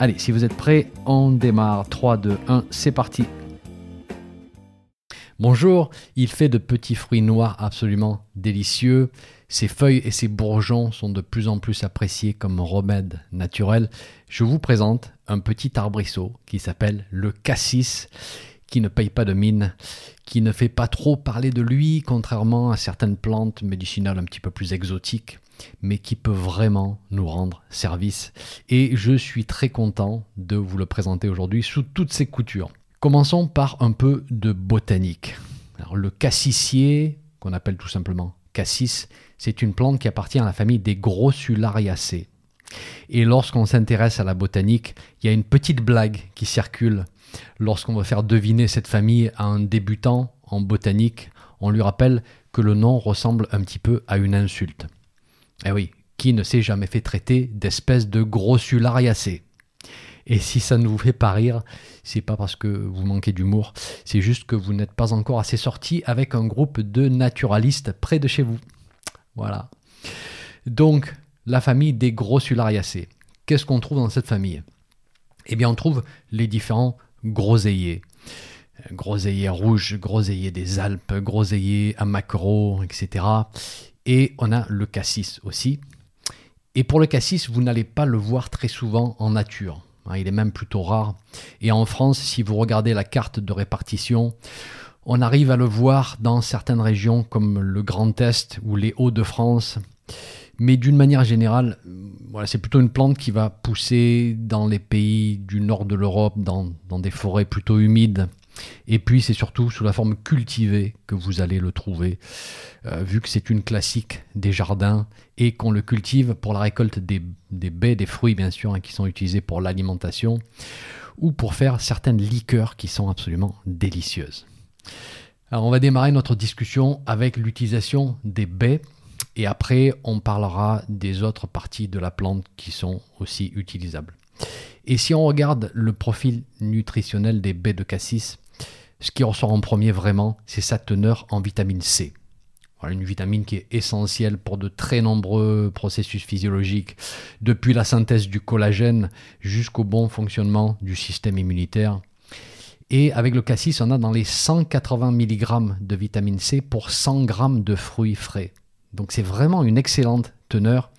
Allez, si vous êtes prêts, on démarre. 3, 2, 1, c'est parti. Bonjour, il fait de petits fruits noirs absolument délicieux. Ses feuilles et ses bourgeons sont de plus en plus appréciés comme remède naturel. Je vous présente un petit arbrisseau qui s'appelle le cassis, qui ne paye pas de mine, qui ne fait pas trop parler de lui, contrairement à certaines plantes médicinales un petit peu plus exotiques mais qui peut vraiment nous rendre service. Et je suis très content de vous le présenter aujourd'hui sous toutes ses coutures. Commençons par un peu de botanique. le cassissier, qu'on appelle tout simplement cassis, c'est une plante qui appartient à la famille des Grossulariaceae. Et lorsqu'on s'intéresse à la botanique, il y a une petite blague qui circule. Lorsqu'on va faire deviner cette famille à un débutant en botanique, on lui rappelle que le nom ressemble un petit peu à une insulte. Eh oui, qui ne s'est jamais fait traiter d'espèce de grossulariacée Et si ça ne vous fait pas rire, c'est pas parce que vous manquez d'humour, c'est juste que vous n'êtes pas encore assez sorti avec un groupe de naturalistes près de chez vous. Voilà. Donc, la famille des grossulariacées. Qu'est-ce qu'on trouve dans cette famille? Eh bien, on trouve les différents groseilliers. Groseilliers rouges, groseilliers des Alpes, groseilliers à macro, etc. Et on a le cassis aussi. Et pour le cassis, vous n'allez pas le voir très souvent en nature. Hein, il est même plutôt rare. Et en France, si vous regardez la carte de répartition, on arrive à le voir dans certaines régions comme le Grand Est ou les Hauts-de-France. Mais d'une manière générale, c'est plutôt une plante qui va pousser dans les pays du nord de l'Europe, dans, des forêts plutôt humides, et puis c'est surtout sous la forme cultivée que vous allez le trouver, euh, vu que c'est une classique des jardins et qu'on le cultive pour la récolte des, baies, des fruits bien sûr, hein, qui sont utilisés pour l'alimentation, ou pour faire certaines liqueurs qui sont absolument délicieuses. Alors on va démarrer notre discussion avec l'utilisation des baies. Et après, on parlera des autres parties de la plante qui sont aussi utilisables. Et si on regarde le profil nutritionnel des baies de cassis, ce qui ressort en premier vraiment, c'est sa teneur en vitamine C. une vitamine qui est essentielle pour de très nombreux processus physiologiques, depuis la synthèse du collagène jusqu'au bon fonctionnement du système immunitaire. Et avec le cassis, on a dans les 180 mg de vitamine C pour 100 g de fruits frais. Donc c'est vraiment une excellente teneur.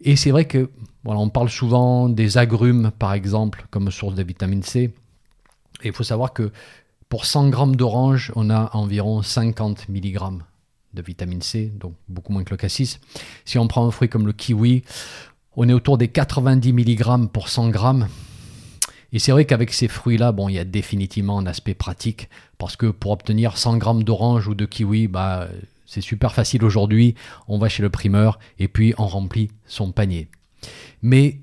Et c'est vrai que voilà, on parle souvent des agrumes, par exemple, comme source de vitamine C. Et il faut savoir que pour 100 grammes d'orange, on a environ 50 mg de vitamine C, donc beaucoup moins que le cassis. Si on prend un fruit comme le kiwi, on est autour des 90 mg pour 100 grammes. Et c'est vrai qu'avec ces fruits-là, bon, il y a définitivement un aspect pratique, parce que pour obtenir 100 grammes d'orange ou de kiwi, bah, c'est super facile aujourd'hui. On va chez le primeur et puis on remplit son panier. Mais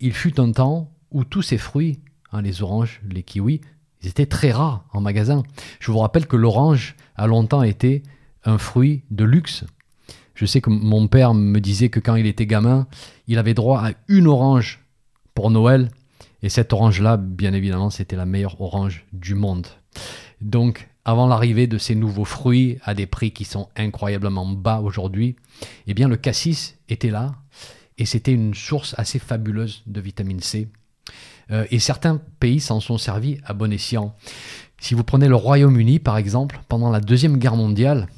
il fut un temps où tous ces fruits, hein, les oranges, les kiwis, ils étaient très rares en magasin. Je vous rappelle que l'orange a longtemps été un fruit de luxe. Je sais que mon père me disait que quand il était gamin, il avait droit à une orange pour Noël. Et cette orange-là, bien évidemment, c'était la meilleure orange du monde. Donc, avant l'arrivée de ces nouveaux fruits à des prix qui sont incroyablement bas aujourd'hui, eh bien, le cassis était là et c'était une source assez fabuleuse de vitamine C euh, et certains pays s'en sont servis à bon escient. Si vous prenez le Royaume-Uni, par exemple, pendant la Deuxième Guerre mondiale,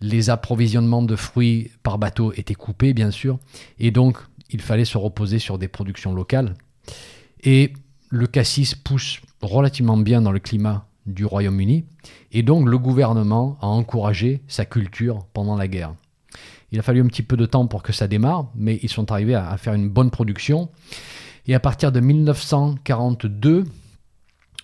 les approvisionnements de fruits par bateau étaient coupés, bien sûr, et donc il fallait se reposer sur des productions locales. Et le cassis pousse relativement bien dans le climat du Royaume-Uni, et donc le gouvernement a encouragé sa culture pendant la guerre. Il a fallu un petit peu de temps pour que ça démarre, mais ils sont arrivés à faire une bonne production. Et à partir de 1942,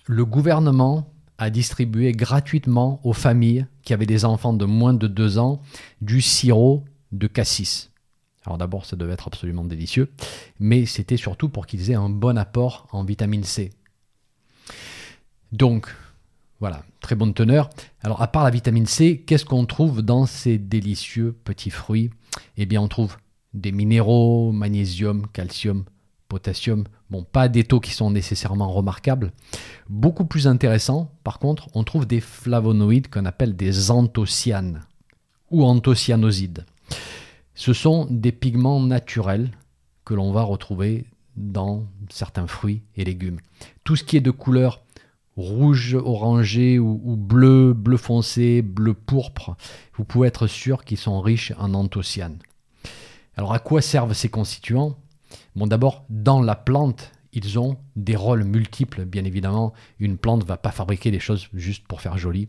le gouvernement a distribué gratuitement aux familles qui avaient des enfants de moins de 2 ans du sirop de cassis. Alors d'abord, ça devait être absolument délicieux, mais c'était surtout pour qu'ils aient un bon apport en vitamine C. Donc, voilà, très bonne teneur. Alors, à part la vitamine C, qu'est-ce qu'on trouve dans ces délicieux petits fruits? Eh bien, on trouve des minéraux, magnésium, calcium, potassium. Bon, pas des taux qui sont nécessairement remarquables. Beaucoup plus intéressant, par contre, on trouve des flavonoïdes qu'on appelle des anthocyanes ou anthocyanosides. Ce sont des pigments naturels que l'on va retrouver dans certains fruits et légumes. Tout ce qui est de couleur rouge, orangé ou, bleu, bleu foncé, bleu pourpre, vous pouvez être sûr qu'ils sont riches en anthocyanes. Alors à quoi servent ces constituants? Bon d'abord, dans la plante, ils ont des rôles multiples, bien évidemment. Une plante ne va pas fabriquer des choses juste pour faire joli.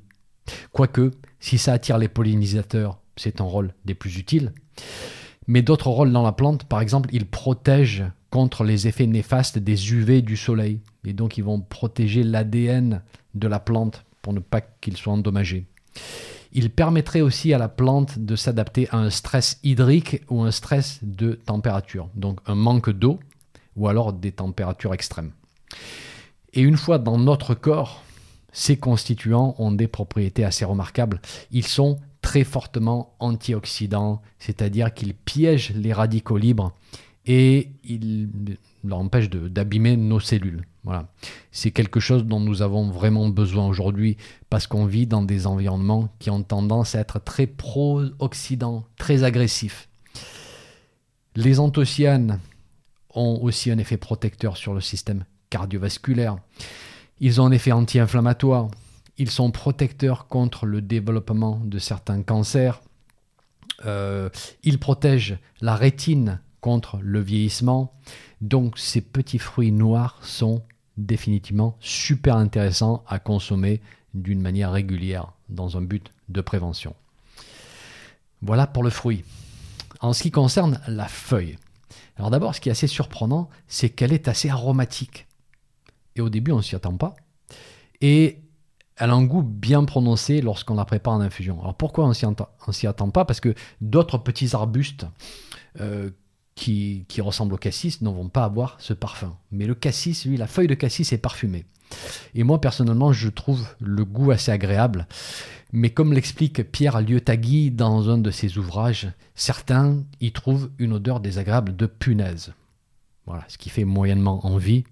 Quoique, si ça attire les pollinisateurs, c'est un rôle des plus utiles. Mais d'autres rôles dans la plante, par exemple, ils protègent contre les effets néfastes des UV du soleil. Et donc, ils vont protéger l'ADN de la plante pour ne pas qu'il soit endommagé. Ils permettraient aussi à la plante de s'adapter à un stress hydrique ou un stress de température, donc un manque d'eau ou alors des températures extrêmes. Et une fois dans notre corps, ces constituants ont des propriétés assez remarquables. Ils sont très fortement antioxydants, c'est-à-dire qu'ils piègent les radicaux libres et ils leur empêchent d'abîmer nos cellules. Voilà. C'est quelque chose dont nous avons vraiment besoin aujourd'hui parce qu'on vit dans des environnements qui ont tendance à être très pro-oxydants, très agressifs. Les anthocyanes ont aussi un effet protecteur sur le système cardiovasculaire. Ils ont un effet anti-inflammatoire. Ils sont protecteurs contre le développement de certains cancers. Euh, ils protègent la rétine contre le vieillissement. Donc ces petits fruits noirs sont définitivement super intéressants à consommer d'une manière régulière dans un but de prévention. Voilà pour le fruit. En ce qui concerne la feuille, alors d'abord ce qui est assez surprenant, c'est qu'elle est assez aromatique. Et au début on ne s'y attend pas. Et elle a un goût bien prononcé lorsqu'on la prépare en infusion. Alors pourquoi on ne s'y attend pas? Parce que d'autres petits arbustes euh, qui, ressemblent au cassis ne vont pas avoir ce parfum. Mais le cassis, lui, la feuille de cassis est parfumée. Et moi, personnellement, je trouve le goût assez agréable. Mais comme l'explique Pierre Liotagui dans un de ses ouvrages, certains y trouvent une odeur désagréable de punaise. Voilà, ce qui fait moyennement envie.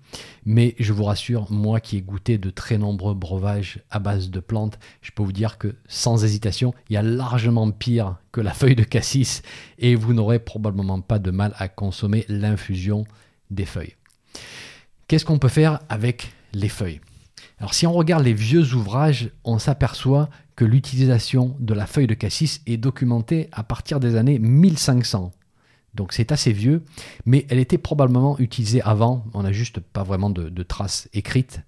Mais je vous rassure, moi qui ai goûté de très nombreux breuvages à base de plantes, je peux vous dire que sans hésitation, il y a largement pire que la feuille de cassis et vous n'aurez probablement pas de mal à consommer l'infusion des feuilles. Qu'est-ce qu'on peut faire avec les feuilles? Alors si on regarde les vieux ouvrages, on s'aperçoit que l'utilisation de la feuille de cassis est documentée à partir des années 1500 donc c'est assez vieux, mais elle était probablement utilisée avant, on n'a juste pas vraiment de, traces écrites.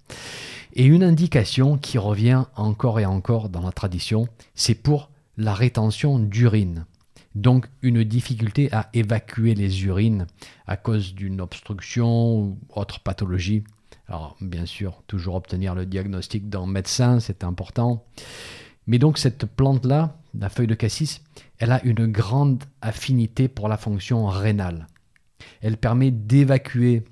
Et une indication qui revient encore et encore dans la tradition, c'est pour la rétention d'urine. Donc une difficulté à évacuer les urines à cause d'une obstruction ou autre pathologie. Alors bien sûr, toujours obtenir le diagnostic d'un médecin, c'est important. Mais donc cette plante-là, la feuille de cassis, elle a une grande affinité pour la fonction rénale. Elle permet d'évacuer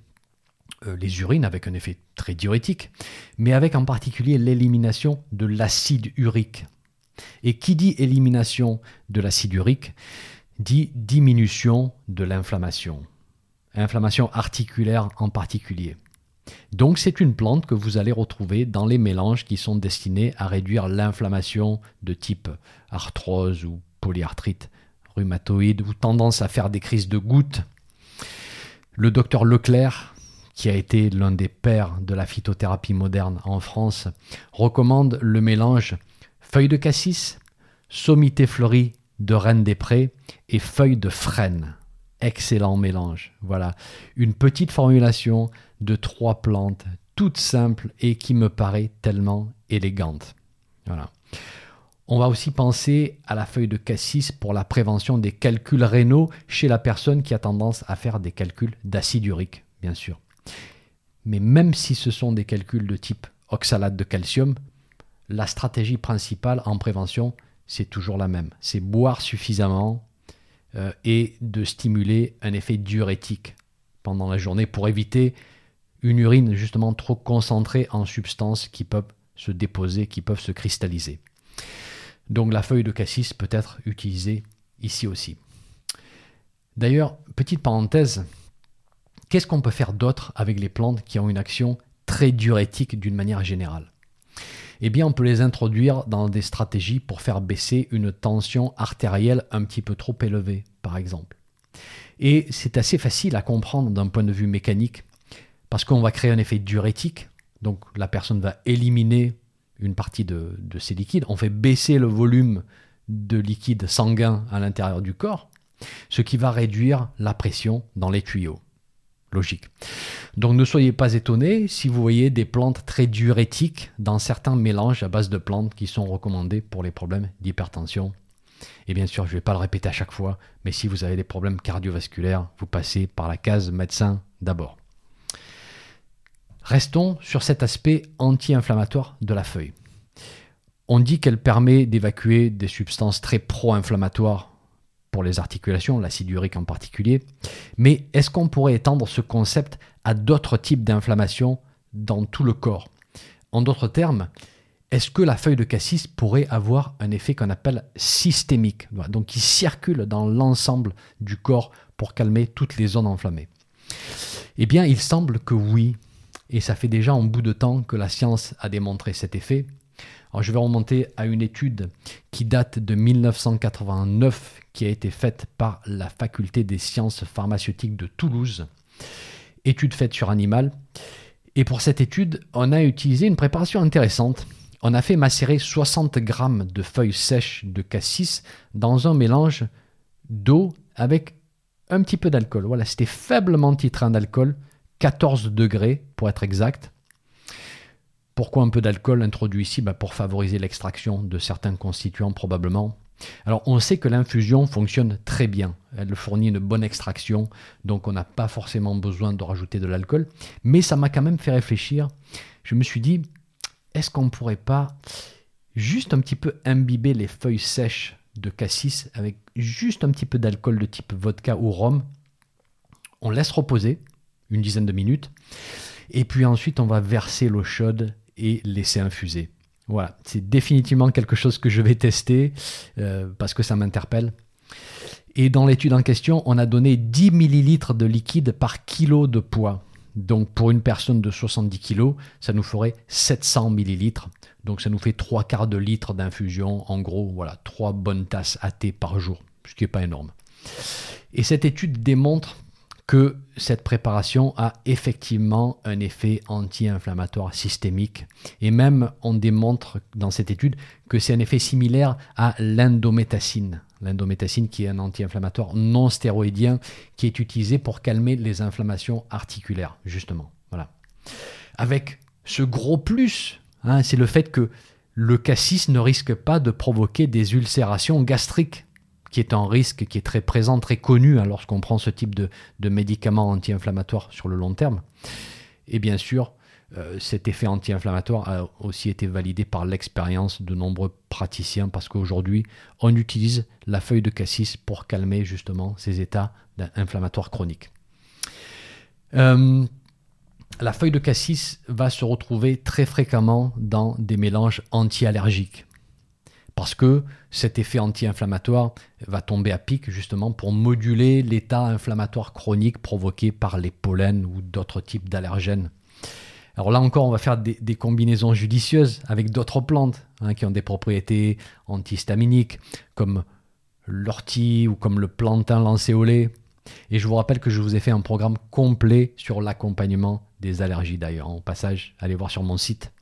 euh, les urines avec un effet très diurétique, mais avec en particulier l'élimination de l'acide urique. Et qui dit élimination de l'acide urique dit diminution de l'inflammation, inflammation articulaire en particulier. Donc c'est une plante que vous allez retrouver dans les mélanges qui sont destinés à réduire l'inflammation de type arthrose ou polyarthrite rhumatoïde ou tendance à faire des crises de gouttes. Le docteur Leclerc, qui a été l'un des pères de la phytothérapie moderne en France, recommande le mélange feuilles de cassis, sommité fleurie de reine des prés et feuilles de frêne. Excellent mélange. Voilà, une petite formulation de trois plantes, toutes simples et qui me paraît tellement élégante. Voilà. On va aussi penser à la feuille de cassis pour la prévention des calculs rénaux chez la personne qui a tendance à faire des calculs d'acide urique, bien sûr. Mais même si ce sont des calculs de type oxalate de calcium, la stratégie principale en prévention, c'est toujours la même. C'est boire suffisamment euh, et de stimuler un effet diurétique pendant la journée pour éviter une urine justement trop concentrée en substances qui peuvent se déposer, qui peuvent se cristalliser. Donc la feuille de cassis peut être utilisée ici aussi. D'ailleurs, petite parenthèse, qu'est-ce qu'on peut faire d'autre avec les plantes qui ont une action très diurétique d'une manière générale? Eh on peut les introduire dans des stratégies pour faire baisser une tension artérielle un petit peu trop élevée, par exemple. Et c'est assez facile à comprendre d'un point de vue mécanique, parce qu'on va créer un effet diurétique, donc la personne va éliminer une partie de, de ces liquides, on fait baisser le volume de liquide sanguin à l'intérieur du corps, ce qui va réduire la pression dans les tuyaux. Donc ne soyez pas étonnés si vous voyez des plantes très diurétiques dans certains mélanges à base de plantes qui sont recommandés pour les problèmes d'hypertension. Et bien sûr, je ne vais pas le répéter à chaque fois, mais si vous avez des problèmes cardiovasculaires, vous passez par la case médecin d'abord. Restons sur cet aspect anti-inflammatoire de la feuille. On dit qu'elle permet d'évacuer des substances très pro-inflammatoires pour les articulations, l'acide urique en particulier. Mais est-ce qu'on pourrait étendre ce concept à d'autres types d'inflammation dans tout le corps? En d'autres termes, est-ce que la feuille de cassis pourrait avoir un effet qu'on appelle systémique, donc qui circule dans l'ensemble du corps pour calmer toutes les zones enflammées? Eh bien, il semble que oui, et ça fait déjà un bout de temps que la science a démontré cet effet. Je vais remonter à une étude qui date de 1989, qui a été faite par la faculté des sciences pharmaceutiques de Toulouse. Étude faite sur animal. Et pour cette étude, on a utilisé une préparation intéressante. On a fait macérer 60 grammes de feuilles sèches de cassis dans un mélange d'eau avec un petit peu d'alcool. Voilà, c'était faiblement titré d'alcool, 14 degrés pour être exact. Pourquoi un peu d'alcool introduit ici? Bah, Pour favoriser l'extraction de certains constituants probablement. Alors on sait que l'infusion fonctionne très bien, elle fournit une bonne extraction, donc on n'a pas forcément besoin de rajouter de l'alcool, mais ça m'a quand même fait réfléchir. Je me suis dit, est-ce qu'on ne pourrait pas juste un petit peu imbiber les feuilles sèches de cassis avec juste un petit peu d'alcool de type vodka ou rhum? On laisse reposer, une dizaine de minutes. Et puis ensuite, on va verser l'eau chaude et laisser infuser. Voilà, c'est définitivement quelque chose que je vais tester euh, parce que ça m'interpelle. Et dans l'étude en question, on a donné 10 millilitres de liquide par kilo de poids. Donc pour une personne de 70 kg, ça nous ferait 700 millilitres. Donc ça nous fait 3 quarts de litre d'infusion. En gros, voilà, 3 bonnes tasses à thé par jour, ce qui n'est pas énorme. Et cette étude démontre que cette préparation a effectivement un effet anti-inflammatoire systémique. Et même, on démontre dans cette étude que c'est un effet similaire à l'indométacine. L'indométacine qui est un anti-inflammatoire non stéroïdien qui est utilisé pour calmer les inflammations articulaires, justement. Voilà. Avec ce gros plus, hein, c'est le fait que le cassis ne risque pas de provoquer des ulcérations gastriques qui est un risque qui est très présent, très connu hein, lorsqu'on prend ce type de, médicaments anti-inflammatoires sur le long terme. Et bien sûr, euh, cet effet anti-inflammatoire a aussi été validé par l'expérience de nombreux praticiens parce qu'aujourd'hui, on utilise la feuille de cassis pour calmer justement ces états inflammatoires chroniques. Euh, la feuille de cassis va se retrouver très fréquemment dans des mélanges anti-allergiques parce que cet effet anti-inflammatoire va tomber à pic justement pour moduler l'état inflammatoire chronique provoqué par les pollens ou d'autres types d'allergènes. Alors là encore, on va faire des, combinaisons judicieuses avec d'autres plantes hein, qui ont des propriétés antihistaminiques, comme l'ortie ou comme le plantain lancéolé. Et je vous rappelle que je vous ai fait un programme complet sur l'accompagnement des allergies d'ailleurs. Au passage, allez voir sur mon site.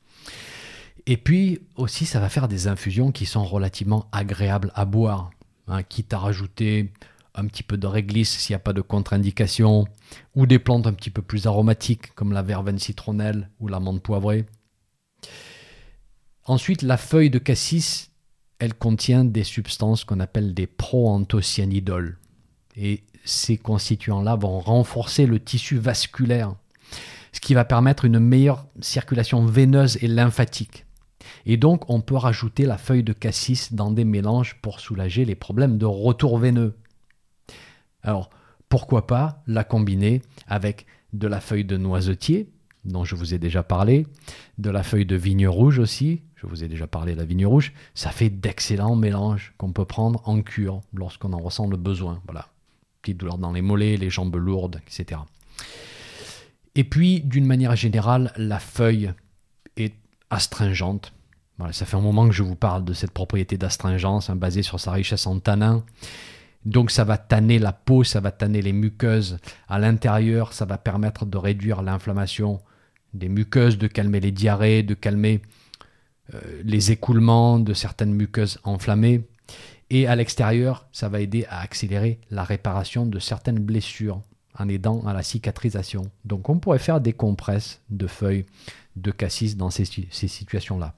Et puis aussi, ça va faire des infusions qui sont relativement agréables à boire, hein, quitte à rajouter un petit peu de réglisse s'il n'y a pas de contre-indication, ou des plantes un petit peu plus aromatiques comme la verveine citronnelle ou l'amande poivrée. Ensuite, la feuille de cassis, elle contient des substances qu'on appelle des proanthocyanidol. Et ces constituants-là vont renforcer le tissu vasculaire, ce qui va permettre une meilleure circulation veineuse et lymphatique. Et donc, on peut rajouter la feuille de cassis dans des mélanges pour soulager les problèmes de retour veineux. Alors, pourquoi pas la combiner avec de la feuille de noisetier dont je vous ai déjà parlé, de la feuille de vigne rouge aussi, je vous ai déjà parlé de la vigne rouge, ça fait d'excellents mélanges qu'on peut prendre en cure lorsqu'on en ressent le besoin. Voilà, petite douleur dans les mollets, les jambes lourdes, etc. Et puis, d'une manière générale, la feuille est astringente. Voilà, ça fait un moment que je vous parle de cette propriété d'astringence hein, basée sur sa richesse en tanins. Donc ça va tanner la peau, ça va tanner les muqueuses à l'intérieur, ça va permettre de réduire l'inflammation des muqueuses, de calmer les diarrhées, de calmer euh, les écoulements de certaines muqueuses enflammées. Et à l'extérieur, ça va aider à accélérer la réparation de certaines blessures en aidant à la cicatrisation. Donc on pourrait faire des compresses de feuilles de cassis dans ces, ces situations-là.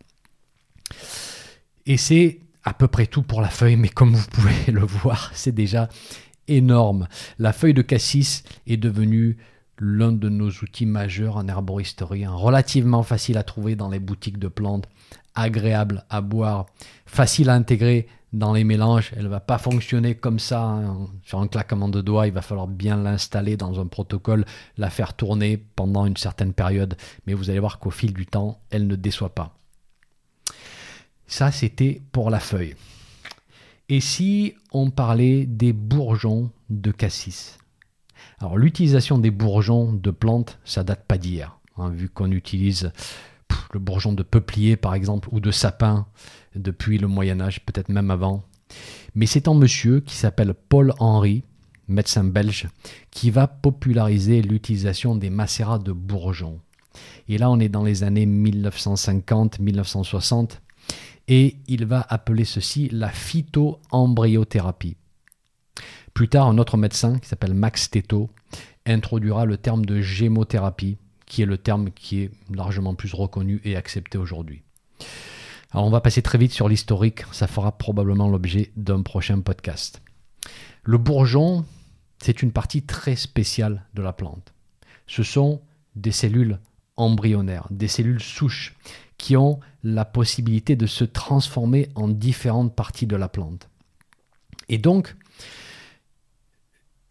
Et c'est à peu près tout pour la feuille, mais comme vous pouvez le voir, c'est déjà énorme. La feuille de cassis est devenue l'un de nos outils majeurs en herboristerie, relativement facile à trouver dans les boutiques de plantes, agréable à boire, facile à intégrer dans les mélanges. Elle ne va pas fonctionner comme ça hein, sur un claquement de doigts. Il va falloir bien l'installer dans un protocole, la faire tourner pendant une certaine période. Mais vous allez voir qu'au fil du temps, elle ne déçoit pas. Ça, c'était pour la feuille. Et si on parlait des bourgeons de cassis? Alors, l'utilisation des bourgeons de plantes, ça date pas d'hier. Hein, vu qu'on utilise le bourgeon de peuplier, par exemple, ou de sapin depuis le Moyen Âge, peut-être même avant. Mais c'est un monsieur qui s'appelle Paul Henry, médecin belge, qui va populariser l'utilisation des macérats de bourgeons. Et là, on est dans les années 1950-1960 et il va appeler ceci la phytoembryothérapie. Plus tard, un autre médecin qui s'appelle Max Teto introduira le terme de gémothérapie, qui est le terme qui est largement plus reconnu et accepté aujourd'hui. Alors on va passer très vite sur l'historique, ça fera probablement l'objet d'un prochain podcast. Le bourgeon, c'est une partie très spéciale de la plante. Ce sont des cellules embryonnaires, des cellules souches qui ont la possibilité de se transformer en différentes parties de la plante. Et donc,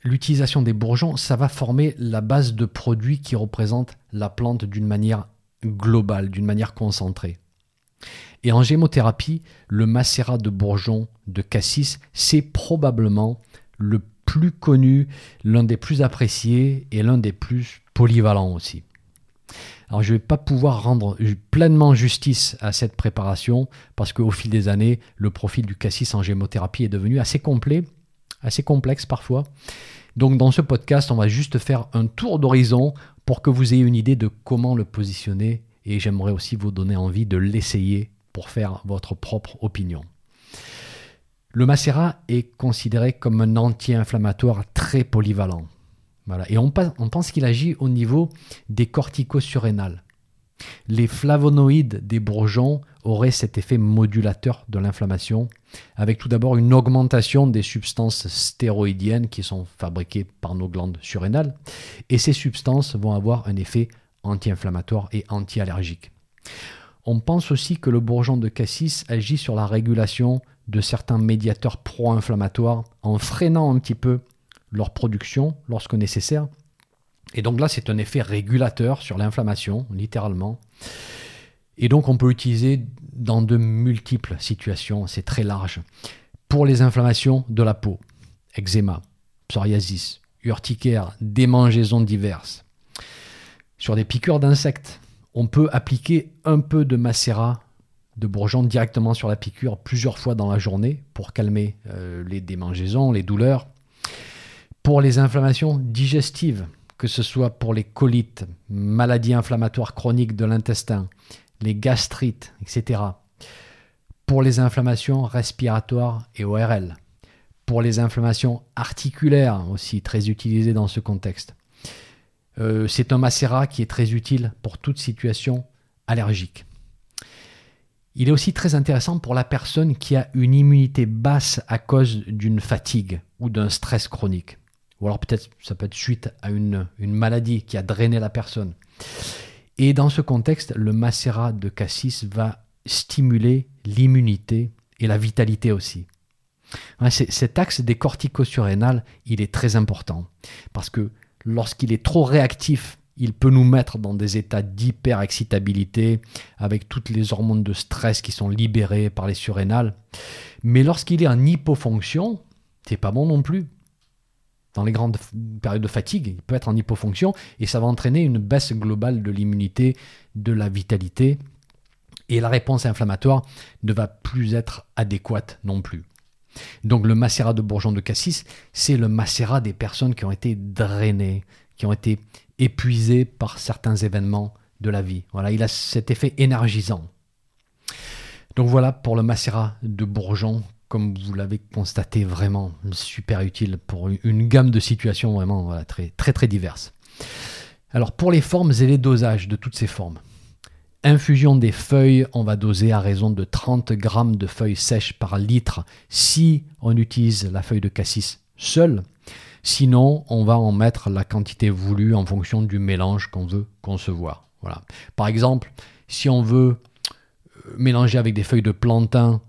l'utilisation des bourgeons, ça va former la base de produits qui représentent la plante d'une manière globale, d'une manière concentrée. Et en gémothérapie, le macérat de bourgeons de cassis, c'est probablement le plus connu, l'un des plus appréciés et l'un des plus polyvalents aussi. Alors je ne vais pas pouvoir rendre pleinement justice à cette préparation parce qu'au fil des années, le profil du cassis en gémothérapie est devenu assez complet, assez complexe parfois. Donc dans ce podcast, on va juste faire un tour d'horizon pour que vous ayez une idée de comment le positionner et j'aimerais aussi vous donner envie de l'essayer pour faire votre propre opinion. Le macérat est considéré comme un anti-inflammatoire très polyvalent. Et on, pense qu'il agit au niveau des corticosurrénales. Les flavonoïdes des bourgeons auraient cet effet modulateur de l'inflammation, avec tout d'abord une augmentation des substances stéroïdiennes qui sont fabriquées par nos glandes surrénales, et ces substances vont avoir un effet anti-inflammatoire et anti-allergique. On pense aussi que le bourgeon de cassis agit sur la régulation de certains médiateurs pro-inflammatoires en freinant un petit peu leur production lorsque nécessaire. Et donc là, c'est un effet régulateur sur l'inflammation, littéralement. Et donc on peut l'utiliser dans de multiples situations, c'est très large. Pour les inflammations de la peau, eczéma, psoriasis, urticaire, démangeaisons diverses. Sur des piqûres d'insectes, on peut appliquer un peu de macérat de bourgeon directement sur la piqûre plusieurs fois dans la journée pour calmer euh, les démangeaisons, les douleurs. Pour les inflammations digestives, que ce soit pour les colites, maladies inflammatoires chroniques de l'intestin, les gastrites, etc. Pour les inflammations respiratoires et ORL. Pour les inflammations articulaires aussi, très utilisées dans ce contexte. Euh, c'est un macérat qui est très utile pour toute situation allergique. Il est aussi très intéressant pour la personne qui a une immunité basse à cause d'une fatigue ou d'un stress chronique ou alors peut-être ça peut être suite à une, maladie qui a drainé la personne. Et dans ce contexte, le macérat de cassis va stimuler l'immunité et la vitalité aussi. cet axe des corticosurrénales, il est très important parce que lorsqu'il est trop réactif il peut nous mettre dans des états d'hyper-excitabilité avec toutes les hormones de stress qui sont libérées par les surrénales. Mais lorsqu'il est en hypofonction, c'est pas bon non plus. Dans les grandes périodes de fatigue, il peut être en hypofonction et ça va entraîner une baisse globale de l'immunité, de la vitalité et la réponse inflammatoire ne va plus être adéquate non plus. Donc le macérat de bourgeon de cassis, c'est le macérat des personnes qui ont été drainées, qui ont été épuisées par certains événements de la vie. Voilà, il a cet effet énergisant. Donc voilà pour le macérat de bourgeon, comme vous l'avez constaté, vraiment super utile pour une gamme de situations vraiment très, très très diverses. Alors pour les formes et les dosages de toutes ces formes. Infusion des feuilles, on va doser à raison de 30 grammes de feuilles sèches par litre si on utilise la feuille de cassis seule. Sinon, on va en mettre la quantité voulue en fonction du mélange qu'on veut concevoir. Voilà. Par exemple, si on veut euh, mélanger avec des feuilles de plantain,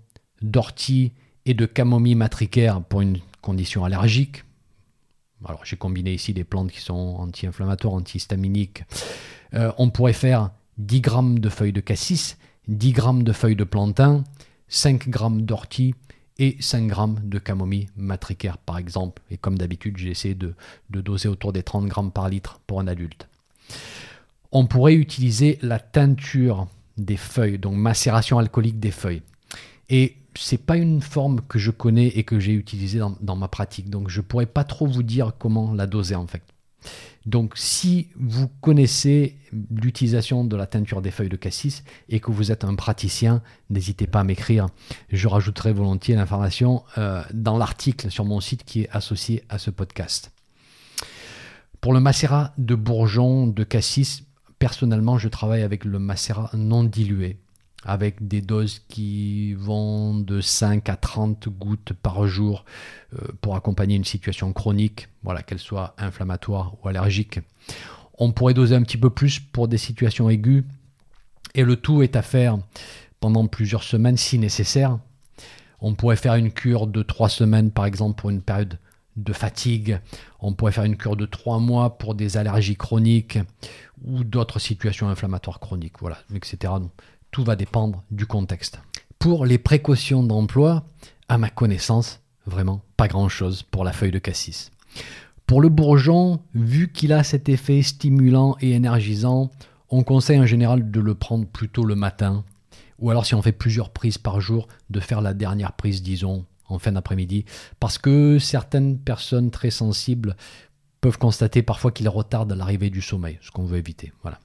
d'ortie et de camomille matricaire pour une condition allergique, alors j'ai combiné ici des plantes qui sont anti-inflammatoires, antihistaminiques, euh, on pourrait faire 10 g de feuilles de cassis, 10 g de feuilles de plantain, 5 g d'ortie et 5 g de camomille matricaire par exemple. Et comme d'habitude, j'ai essayé de, de, doser autour des 30 g par litre pour un adulte. On pourrait utiliser la teinture des feuilles, donc macération alcoolique des feuilles. Et c'est pas une forme que je connais et que j'ai utilisée dans, ma pratique, donc je pourrais pas trop vous dire comment la doser en fait. Donc si vous connaissez l'utilisation de la teinture des feuilles de cassis et que vous êtes un praticien, n'hésitez pas à m'écrire. Je rajouterai volontiers l'information euh, dans l'article sur mon site qui est associé à ce podcast. Pour le macérat de bourgeon de cassis, personnellement, je travaille avec le macérat non dilué avec des doses qui vont de 5 à 30 gouttes par jour euh, pour accompagner une situation chronique, voilà, qu'elle soit inflammatoire ou allergique. On pourrait doser un petit peu plus pour des situations aiguës et le tout est à faire pendant plusieurs semaines si nécessaire. On pourrait faire une cure de 3 semaines par exemple pour une période de fatigue. On pourrait faire une cure de 3 mois pour des allergies chroniques ou d'autres situations inflammatoires chroniques, voilà, etc. Tout va dépendre du contexte. Pour les précautions d'emploi, à ma connaissance, vraiment pas grand-chose pour la feuille de cassis. Pour le bourgeon, vu qu'il a cet effet stimulant et énergisant, on conseille en général de le prendre plutôt le matin, ou alors si on fait plusieurs prises par jour, de faire la dernière prise, disons, en fin d'après-midi, parce que certaines personnes très sensibles peuvent constater parfois qu'il retarde l'arrivée du sommeil, ce qu'on veut éviter. Voilà.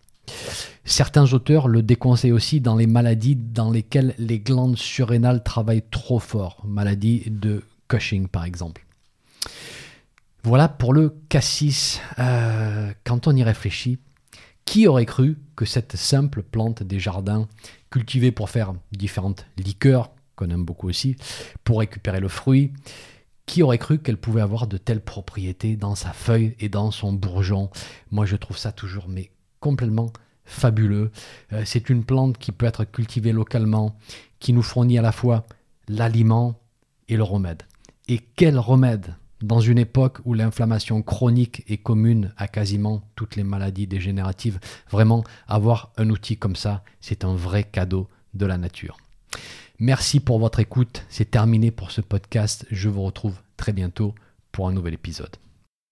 Certains auteurs le déconseillent aussi dans les maladies dans lesquelles les glandes surrénales travaillent trop fort, maladie de Cushing par exemple. Voilà pour le cassis. Euh, quand on y réfléchit, qui aurait cru que cette simple plante des jardins, cultivée pour faire différentes liqueurs, qu'on aime beaucoup aussi, pour récupérer le fruit, qui aurait cru qu'elle pouvait avoir de telles propriétés dans sa feuille et dans son bourgeon? Moi, je trouve ça toujours mais complètement fabuleux. Euh, c'est une plante qui peut être cultivée localement, qui nous fournit à la fois l'aliment et le remède. Et quel remède dans une époque où l'inflammation chronique est commune à quasiment toutes les maladies dégénératives, vraiment avoir un outil comme ça, c'est un vrai cadeau de la nature. Merci pour votre écoute, c'est terminé pour ce podcast, je vous retrouve très bientôt pour un nouvel épisode.